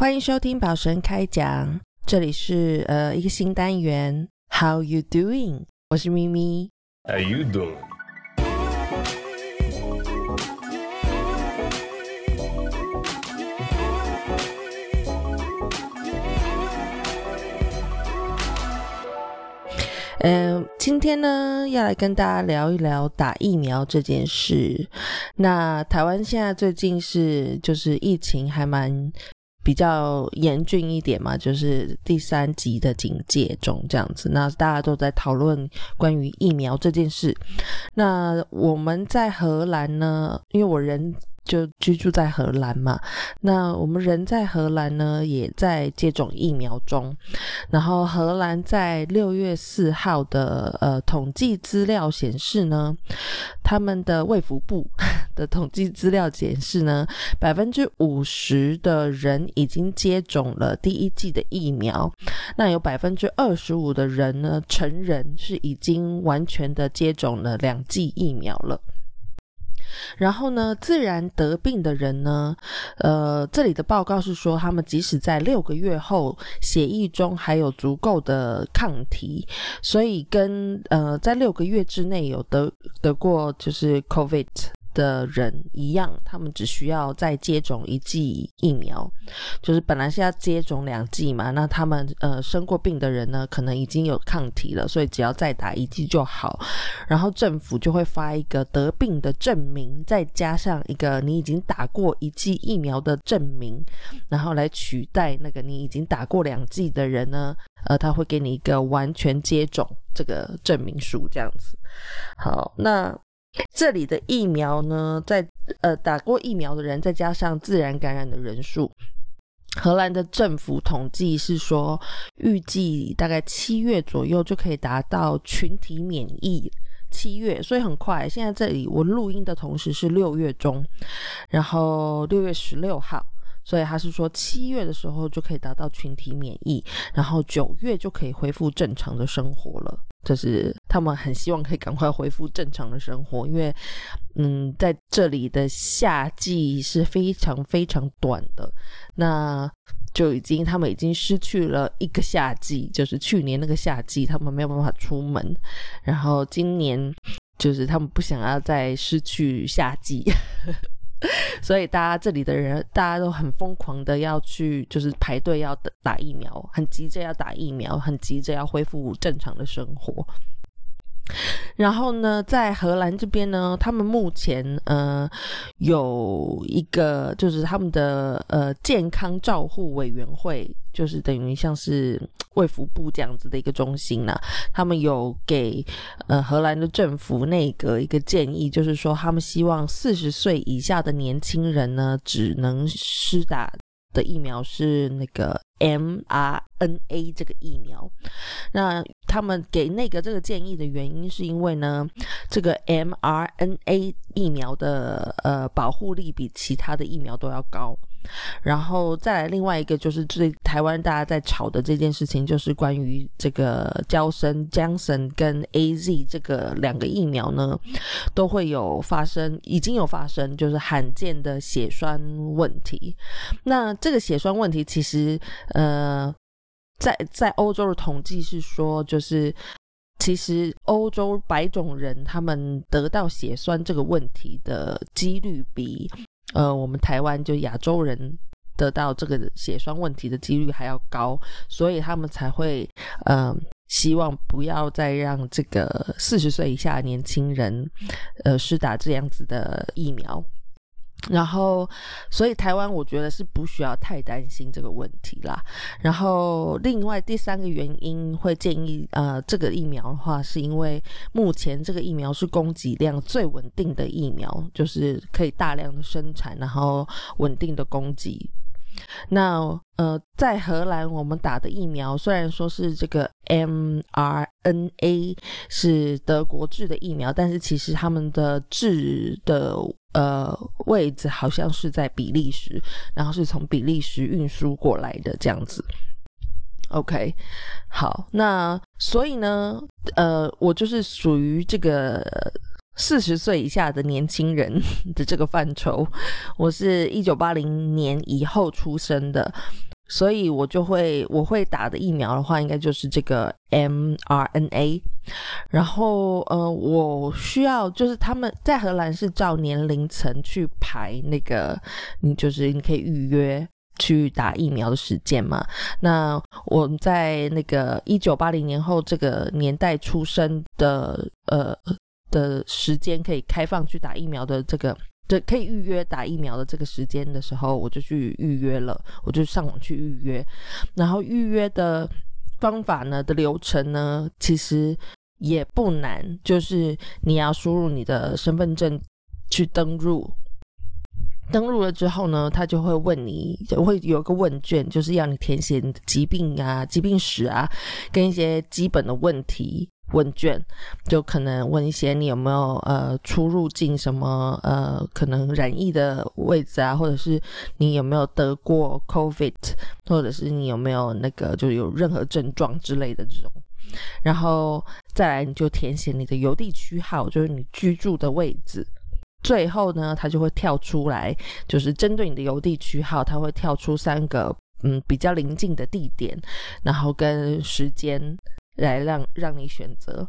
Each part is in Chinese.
欢迎收听宝神开讲，这里是呃一个新单元，How you doing？我是咪咪。How you doing? 嗯、今天呢要来跟大家聊一聊打疫苗这件事。那台湾现在最近是就是疫情还蛮比较严峻一点嘛，就是第三集的警戒中这样子。那大家都在讨论关于疫苗这件事。那我们在荷兰呢，因为我人就居住在荷兰嘛，那我们人在荷兰呢，也在接种疫苗中。然后荷兰在六月四号的呃统计资料显示呢，他们的卫福部 的统计资料显示呢，百分之五十的人已经接种了第一剂的疫苗，那有百分之二十五的人呢，成人是已经完全的接种了两剂疫苗了。然后呢，自然得病的人呢，呃，这里的报告是说，他们即使在六个月后，血液中还有足够的抗体，所以跟呃在六个月之内有得得过就是 COVID 的人一样，他们只需要再接种一剂疫苗，就是本来是要接种两剂嘛，那他们呃生过病的人呢，可能已经有抗体了，所以只要再打一剂就好。然后政府就会发一个得病的证明，再加上一个你已经打过一剂疫苗的证明，然后来取代那个你已经打过两剂的人呢，呃，他会给你一个完全接种这个证明书，这样子。好，那这里的疫苗呢，在呃打过疫苗的人，再加上自然感染的人数。荷兰的政府统计是说，预计大概七月左右就可以达到群体免疫。七月，所以很快。现在这里我录音的同时是六月中，然后六月十六号，所以他是说七月的时候就可以达到群体免疫，然后九月就可以恢复正常的生活了。就是他们很希望可以赶快恢复正常的生活，因为嗯，在这里的夏季是非常非常短的，那就已经他们已经失去了一个夏季，就是去年那个夏季他们没有办法出门，然后今年就是他们不想要再失去夏季。所以大家这里的人，大家都很疯狂的要去，就是排队要打疫苗，很急着要打疫苗，很急着要恢复正常的生活。然后呢，在荷兰这边呢，他们目前呃有一个就是他们的呃健康照护委员会，就是等于像是卫福部这样子的一个中心呢、他们有给呃荷兰的政府内阁一个建议，就是说他们希望四十岁以下的年轻人呢，只能施打的疫苗是那个 mRNA 这个疫苗。那他们给那个这个建议的原因，是因为呢，这个 mRNA 疫苗的呃保护力比其他的疫苗都要高。然后再来另外一个就是最台湾大家在吵的这件事情，就是关于这个交生、江森跟 A Z 这个两个疫苗呢，都会有发生，已经有发生，就是罕见的血栓问题。那这个血栓问题其实呃，在在欧洲的统计是说，就是其实欧洲白种人他们得到血栓这个问题的几率比呃我们台湾就亚洲人得到这个血栓问题的几率还要高，所以他们才会嗯希望不要再让这个四十岁以下年轻人呃施打这样子的疫苗。然后，所以台湾我觉得是不需要太担心这个问题啦。然后，另外第三个原因会建议呃这个疫苗的话，是因为目前这个疫苗是供给量最稳定的疫苗，就是可以大量的生产，然后稳定的供给。那呃，在荷兰我们打的疫苗虽然说是这个 mRNA 是德国制的疫苗，但是其实他们的制的呃位置好像是在比利时，然后是从比利时运输过来的这样子。OK，好，那所以呢，呃，我就是属于这个四十岁以下的年轻人 的这个范畴。我是一九八零年以后出生的，所以我就会我会打的疫苗的话，应该就是这个 mRNA。然后呃，我需要就是他们在荷兰是照年龄层去排那个，你就是你可以预约去打疫苗的时间嘛。那我在那个一九八零年后这个年代出生的呃的时间可以开放去打疫苗的这个。对，可以预约打疫苗的这个时间的时候，我就去预约了，我就上网去预约。然后预约的方法呢的流程呢，其实也不难，就是你要输入你的身份证去登录，登录了之后呢，他就会问你，会有个问卷，就是要你填写疾病啊、疾病史啊，跟一些基本的问题。问卷就可能问一些你有没有呃出入境什么呃可能染疫的位置啊，或者是你有没有得过 COVID，或者是你有没有那个就有任何症状之类的这种，然后再来你就填写你的邮递区号，就是你居住的位置。最后呢，它就会跳出来，就是针对你的邮递区号，它会跳出三个嗯比较临近的地点，然后跟时间。来让让你选择，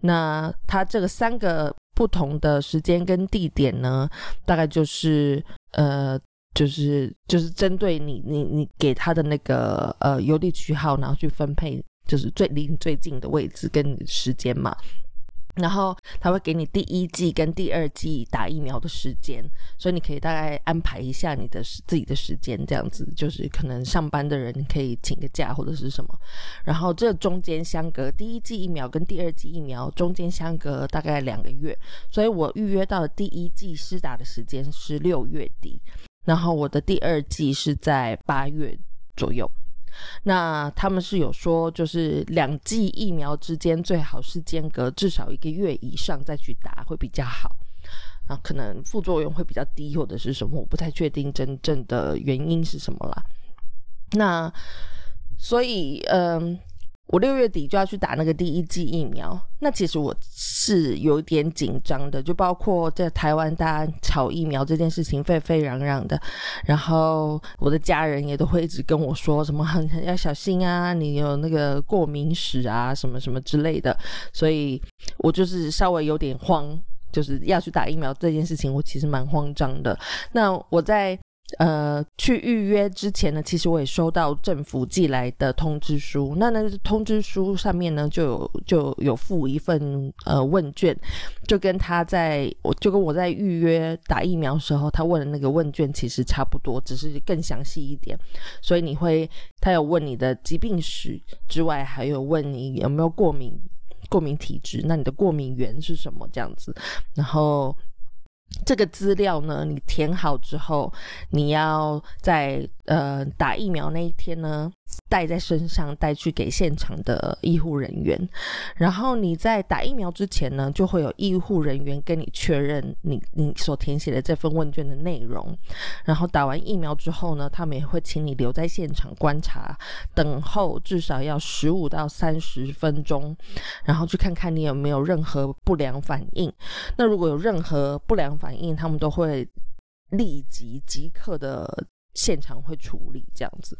那它这个三个不同的时间跟地点呢，大概就是呃，就是就是针对你你你给他的那个呃邮递区号，然后去分配，就是最离你最近的位置跟时间嘛。然后他会给你第一季跟第二季打疫苗的时间，所以你可以大概安排一下你的自己的时间，这样子就是可能上班的人可以请个假或者是什么。然后这中间相隔第一季疫苗跟第二季疫苗中间相隔大概两个月，所以我预约到的第一季施打的时间是六月底，然后我的第二季是在八月左右。那他们是有说，就是两剂疫苗之间最好是间隔至少一个月以上再去打会比较好，啊，可能副作用会比较低或者是什么，我不太确定真正的原因是什么啦。那所以，嗯。我六月底就要去打那个第一剂疫苗，那其实我是有点紧张的，就包括在台湾大家炒疫苗这件事情沸沸扬扬的，然后我的家人也都会一直跟我说什么很要小心啊，你有那个过敏史啊，什么什么之类的，所以我就是稍微有点慌，就是要去打疫苗这件事情，我其实蛮慌张的。那我在。呃，去预约之前呢，其实我也收到政府寄来的通知书。那那通知书上面呢，就有就有附一份呃问卷，就跟他在我就跟我在预约打疫苗时候他问的那个问卷其实差不多，只是更详细一点。所以你会，他有问你的疾病史之外，还有问你有没有过敏过敏体质，那你的过敏源是什么这样子，然后。这个资料呢，你填好之后，你要在呃打疫苗那一天呢。带在身上，带去给现场的医护人员。然后你在打疫苗之前呢，就会有医护人员跟你确认你你所填写的这份问卷的内容。然后打完疫苗之后呢，他们也会请你留在现场观察，等候至少要十五到三十分钟，然后去看看你有没有任何不良反应。那如果有任何不良反应，他们都会立即即刻的现场会处理这样子。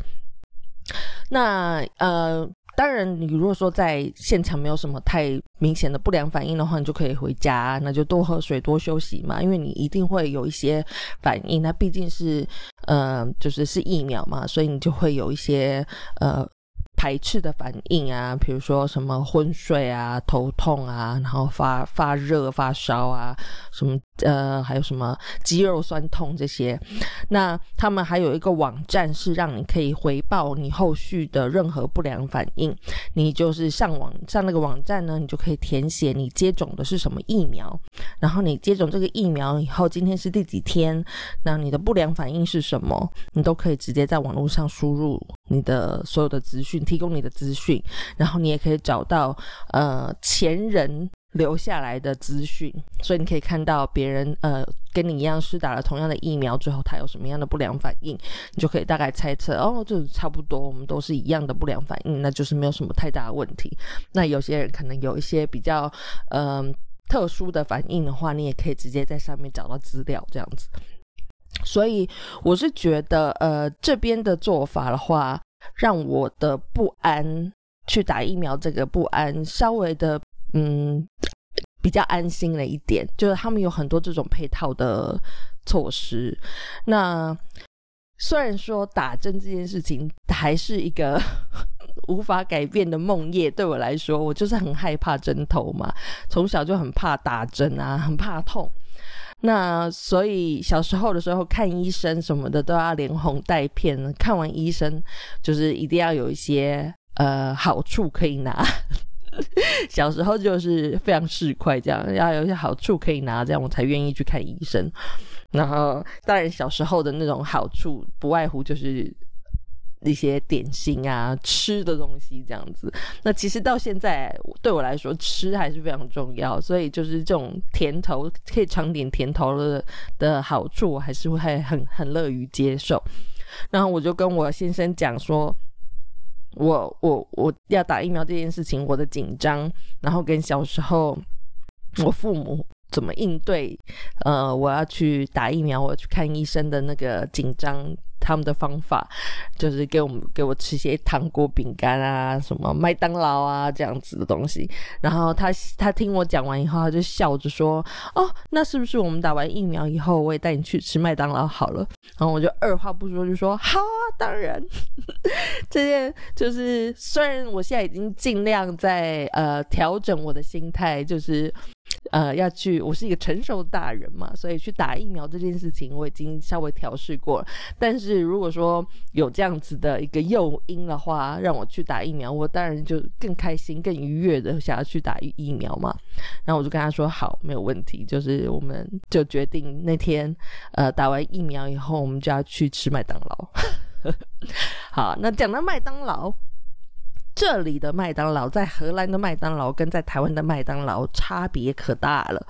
那呃，当然，你如果说在现场没有什么太明显的不良反应的话，你就可以回家，那就多喝水、多休息嘛。因为你一定会有一些反应，那毕竟是呃，就是是疫苗嘛，所以你就会有一些呃。排斥的反应啊，比如说什么昏睡啊、头痛啊，然后发发热、发烧啊，什么呃，还有什么肌肉酸痛这些。那他们还有一个网站是让你可以回报你后续的任何不良反应。你就是上网上那个网站呢，你就可以填写你接种的是什么疫苗，然后你接种这个疫苗以后，今天是第几天，那你的不良反应是什么，你都可以直接在网络上输入你的所有的资讯。提供你的资讯，然后你也可以找到呃前人留下来的资讯，所以你可以看到别人呃跟你一样是打了同样的疫苗之后，他有什么样的不良反应，你就可以大概猜测哦，就差不多，我们都是一样的不良反应，那就是没有什么太大的问题。那有些人可能有一些比较嗯特殊的反应的话，你也可以直接在上面找到资料这样子。所以我是觉得，呃，这边的做法的话，让我的不安去打疫苗这个不安稍微的，嗯，比较安心了一点。就是他们有很多这种配套的措施。那虽然说打针这件事情还是一个 无法改变的梦魇，对我来说，我就是很害怕针头嘛，从小就很怕打针啊，很怕痛。那所以小时候的时候看医生什么的都要连哄带骗，看完医生就是一定要有一些呃好处可以拿。小时候就是非常市侩，这样要有一些好处可以拿，这样我才愿意去看医生。然后当然小时候的那种好处不外乎就是。一些点心啊，吃的东西这样子。那其实到现在对我来说，吃还是非常重要。所以就是这种甜头可以尝点甜头的的好处，我还是会很很乐于接受。然后我就跟我先生讲说，我我我要打疫苗这件事情，我的紧张，然后跟小时候我父母怎么应对，呃，我要去打疫苗，我去看医生的那个紧张。他们的方法就是给我们给我吃些糖果、饼干啊，什么麦当劳啊这样子的东西。然后他他听我讲完以后，他就笑着说：“哦，那是不是我们打完疫苗以后，我也带你去吃麦当劳好了？”然后我就二话不说就说：“好啊，当然。”这件就是虽然我现在已经尽量在呃调整我的心态，就是。呃，要去，我是一个成熟大人嘛，所以去打疫苗这件事情我已经稍微调试过了。但是如果说有这样子的一个诱因的话，让我去打疫苗，我当然就更开心、更愉悦的想要去打疫苗嘛。然后我就跟他说：“好，没有问题。”就是我们就决定那天，呃，打完疫苗以后，我们就要去吃麦当劳。好，那讲到麦当劳。这里的麦当劳在荷兰的麦当劳跟在台湾的麦当劳差别可大了。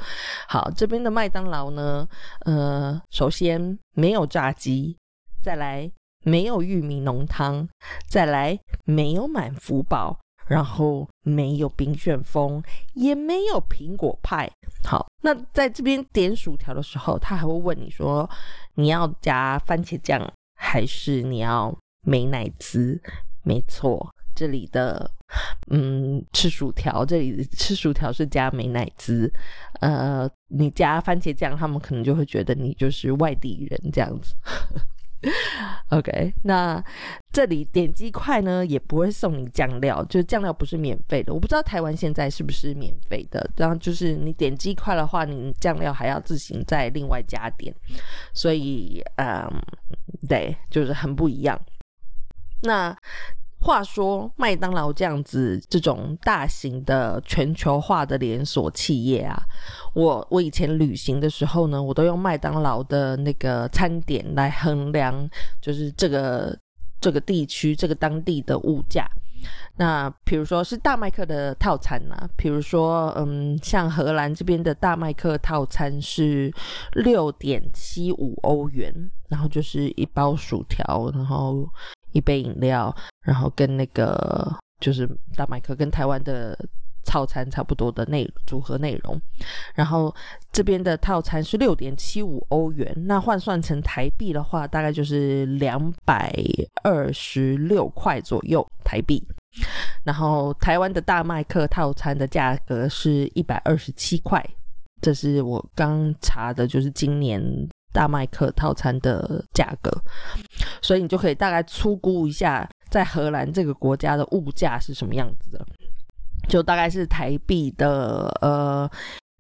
好，这边的麦当劳呢，呃，首先没有炸鸡，再来没有玉米浓汤，再来没有满福堡，然后没有冰旋风，也没有苹果派。好，那在这边点薯条的时候，他还会问你说，你要加番茄酱还是你要美奶滋？没错。这里的，嗯，吃薯条，这里吃薯条是加美乃滋，呃，你加番茄酱，他们可能就会觉得你就是外地人这样子。OK，那这里点击块呢，也不会送你酱料，就酱料不是免费的。我不知道台湾现在是不是免费的，然后就是你点击块的话，你酱料还要自行再另外加点，所以，嗯，对，就是很不一样。那。话说，麦当劳这样子这种大型的全球化的连锁企业啊，我我以前旅行的时候呢，我都用麦当劳的那个餐点来衡量，就是这个这个地区这个当地的物价。那比如说是大麦克的套餐啊，比如说嗯，像荷兰这边的大麦克套餐是六点七五欧元，然后就是一包薯条，然后。一杯饮料，然后跟那个就是大麦克跟台湾的套餐差不多的内组合内容，然后这边的套餐是六点七五欧元，那换算成台币的话，大概就是两百二十六块左右台币。然后台湾的大麦克套餐的价格是一百二十七块，这是我刚查的，就是今年。大麦克套餐的价格，所以你就可以大概粗估一下，在荷兰这个国家的物价是什么样子的，就大概是台币的呃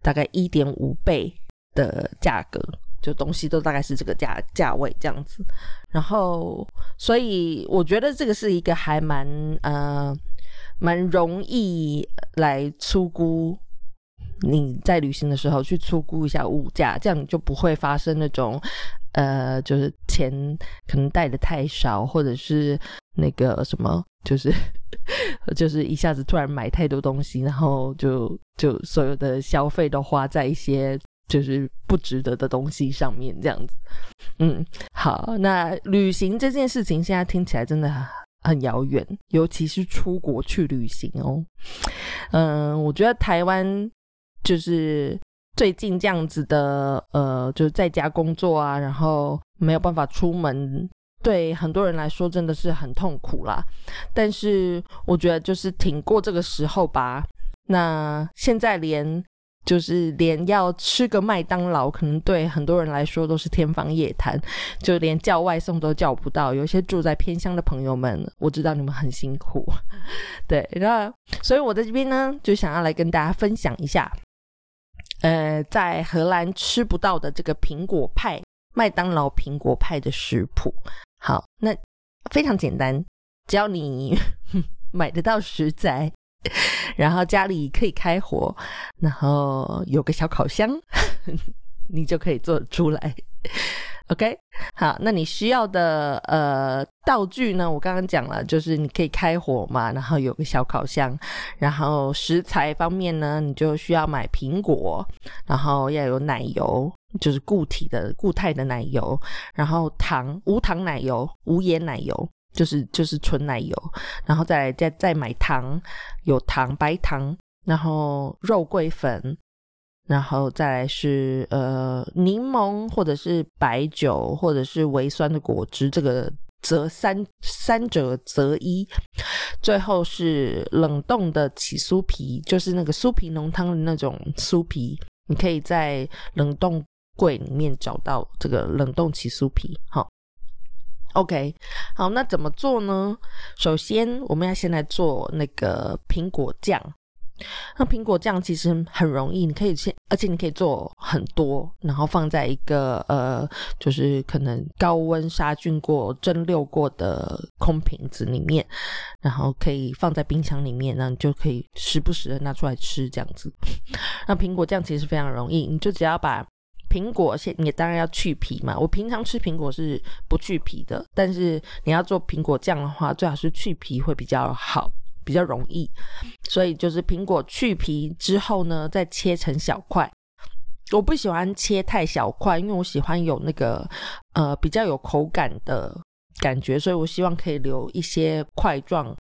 大概一点五倍的价格，就东西都大概是这个价价位这样子。然后，所以我觉得这个是一个还蛮呃蛮容易来粗估。你在旅行的时候去粗估一下物价，这样你就不会发生那种，呃，就是钱可能带的太少，或者是那个什么，就是 就是一下子突然买太多东西，然后就就所有的消费都花在一些就是不值得的东西上面，这样子。嗯，好，那旅行这件事情现在听起来真的很遥远，尤其是出国去旅行哦。嗯，我觉得台湾。就是最近这样子的呃，就是在家工作啊，然后没有办法出门，对很多人来说真的是很痛苦啦。但是我觉得就是挺过这个时候吧。那现在连。就是连要吃个麦当劳，可能对很多人来说都是天方夜谭，就连叫外送都叫不到。有些住在偏乡的朋友们，我知道你们很辛苦，对，那所以我在这边呢，就想要来跟大家分享一下，呃，在荷兰吃不到的这个苹果派，麦当劳苹果派的食谱。好，那非常简单，只要你 买得到食材。然后家里可以开火，然后有个小烤箱，你就可以做出来。OK，好，那你需要的呃道具呢？我刚刚讲了，就是你可以开火嘛，然后有个小烤箱。然后食材方面呢，你就需要买苹果，然后要有奶油，就是固体的固态的奶油，然后糖，无糖奶油，无盐奶油。就是就是纯奶油，然后再再再买糖，有糖白糖，然后肉桂粉，然后再来是呃柠檬或者是白酒或者是微酸的果汁，这个则三三者择一，最后是冷冻的起酥皮，就是那个酥皮浓汤的那种酥皮，你可以在冷冻柜里面找到这个冷冻起酥皮，好。OK，好，那怎么做呢？首先，我们要先来做那个苹果酱。那苹果酱其实很容易，你可以先，而且你可以做很多，然后放在一个呃，就是可能高温杀菌过、蒸馏过的空瓶子里面，然后可以放在冰箱里面，那你就可以时不时的拿出来吃这样子。那苹果酱其实非常容易，你就只要把。苹果先，你当然要去皮嘛。我平常吃苹果是不去皮的，但是你要做苹果酱的话，最好是去皮会比较好，比较容易。所以就是苹果去皮之后呢，再切成小块。我不喜欢切太小块，因为我喜欢有那个呃比较有口感的感觉，所以我希望可以留一些块状，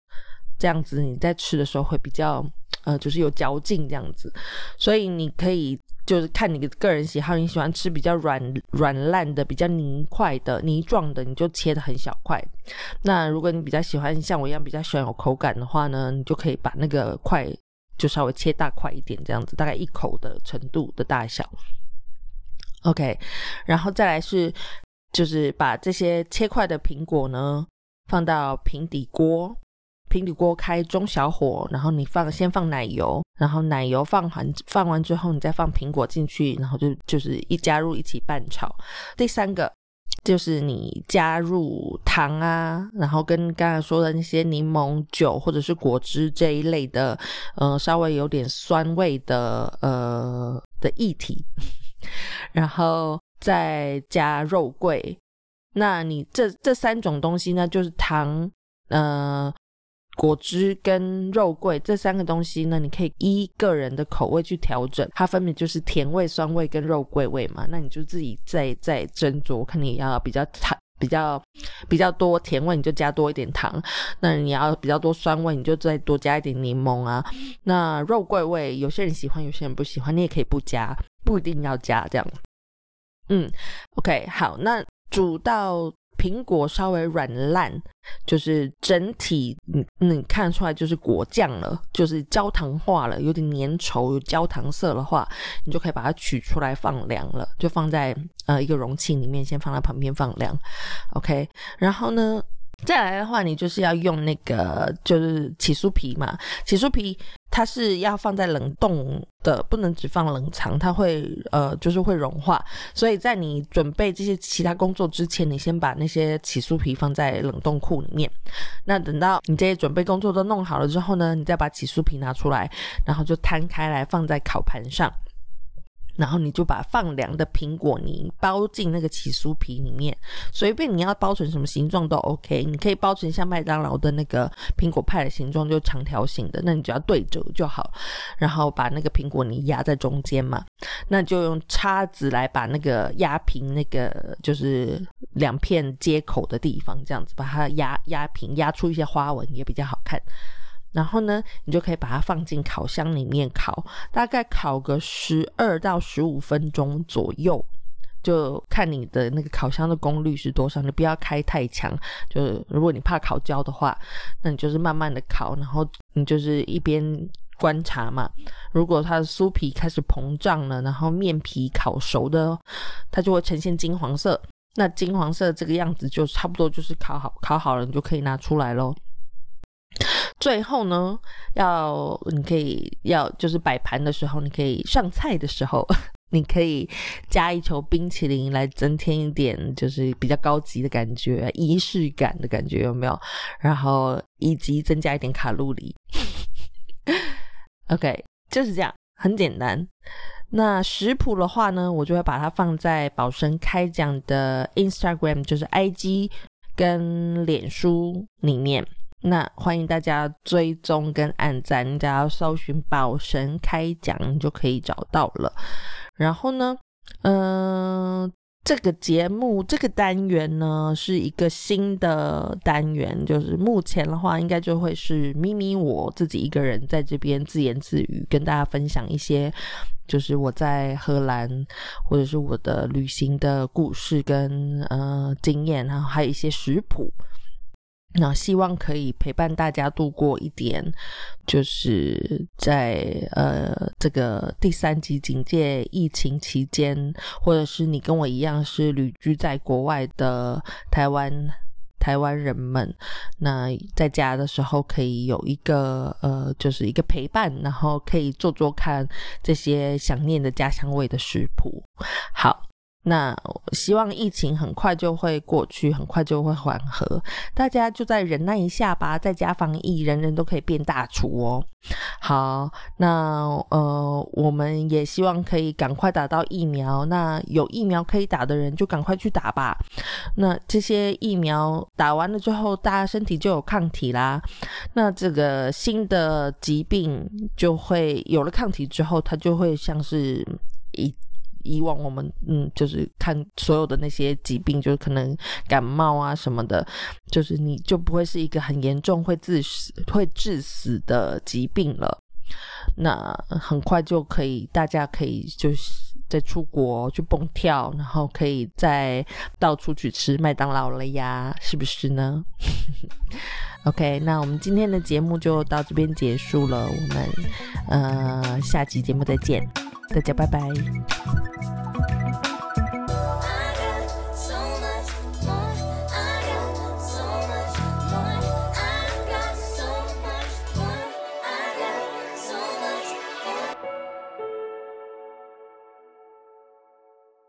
这样子你在吃的时候会比较呃就是有嚼劲这样子。所以你可以。就是看你个人喜好，你喜欢吃比较软软烂的、比较泥块的、泥状的，你就切的很小块。那如果你比较喜欢像我一样比较喜欢有口感的话呢，你就可以把那个块就稍微切大块一点，这样子大概一口的程度的大小。OK，然后再来是就是把这些切块的苹果呢放到平底锅。平底锅开中小火，然后你放先放奶油，然后奶油放完放完之后，你再放苹果进去，然后就就是一加入一起拌炒。第三个就是你加入糖啊，然后跟刚才说的那些柠檬酒或者是果汁这一类的，呃，稍微有点酸味的呃的液体，然后再加肉桂。那你这这三种东西呢，就是糖，呃。果汁跟肉桂这三个东西呢，你可以依个人的口味去调整，它分别就是甜味、酸味跟肉桂味嘛。那你就自己再再斟酌，看你要比较糖、比较比较多甜味，你就加多一点糖；那你要比较多酸味，你就再多加一点柠檬啊。那肉桂味，有些人喜欢，有些人不喜欢，你也可以不加，不一定要加这样。嗯，OK，好，那煮到。苹果稍微软烂，就是整体你你看出来就是果酱了，就是焦糖化了，有点粘稠，有焦糖色的话，你就可以把它取出来放凉了，就放在呃一个容器里面，先放在旁边放凉。OK，然后呢？再来的话，你就是要用那个就是起酥皮嘛，起酥皮它是要放在冷冻的，不能只放冷藏，它会呃就是会融化。所以在你准备这些其他工作之前，你先把那些起酥皮放在冷冻库里面。那等到你这些准备工作都弄好了之后呢，你再把起酥皮拿出来，然后就摊开来放在烤盘上。然后你就把放凉的苹果泥包进那个起酥皮里面，随便你要包成什么形状都 OK，你可以包成像麦当劳的那个苹果派的形状，就长条形的，那你只要对折就好。然后把那个苹果泥压在中间嘛，那就用叉子来把那个压平那个就是两片接口的地方，这样子把它压压平，压出一些花纹也比较好看。然后呢，你就可以把它放进烤箱里面烤，大概烤个十二到十五分钟左右，就看你的那个烤箱的功率是多少，你不要开太强。就是如果你怕烤焦的话，那你就是慢慢的烤，然后你就是一边观察嘛。如果它的酥皮开始膨胀了，然后面皮烤熟的，它就会呈现金黄色。那金黄色这个样子就差不多就是烤好，烤好了你就可以拿出来喽。最后呢，要你可以要就是摆盘的时候，你可以上菜的时候，你可以加一球冰淇淋来增添一点就是比较高级的感觉、仪式感的感觉，有没有？然后以及增加一点卡路里。OK，就是这样，很简单。那食谱的话呢，我就会把它放在宝生开讲的 Instagram，就是 IG 跟脸书里面。那欢迎大家追踪跟按赞，你只要搜寻“宝神开讲”就可以找到了。然后呢，嗯，这个节目这个单元呢是一个新的单元，就是目前的话，应该就会是咪咪我自己一个人在这边自言自语，跟大家分享一些，就是我在荷兰或者是我的旅行的故事跟呃经验，然后还有一些食谱。那希望可以陪伴大家度过一点，就是在呃这个第三级警戒疫情期间，或者是你跟我一样是旅居在国外的台湾台湾人们，那在家的时候可以有一个呃就是一个陪伴，然后可以做做看这些想念的家乡味的食谱。好。那希望疫情很快就会过去，很快就会缓和，大家就再忍耐一下吧，在家防疫，人人都可以变大厨哦。好，那呃，我们也希望可以赶快打到疫苗。那有疫苗可以打的人就赶快去打吧。那这些疫苗打完了之后，大家身体就有抗体啦。那这个新的疾病就会有了抗体之后，它就会像是一。以往我们嗯，就是看所有的那些疾病，就是可能感冒啊什么的，就是你就不会是一个很严重会致死、会致死的疾病了。那很快就可以，大家可以就是在出国去蹦跳，然后可以再到处去吃麦当劳了呀，是不是呢？OK，那我们今天的节目就到这边结束了，我们呃下期节目再见。大家拜拜。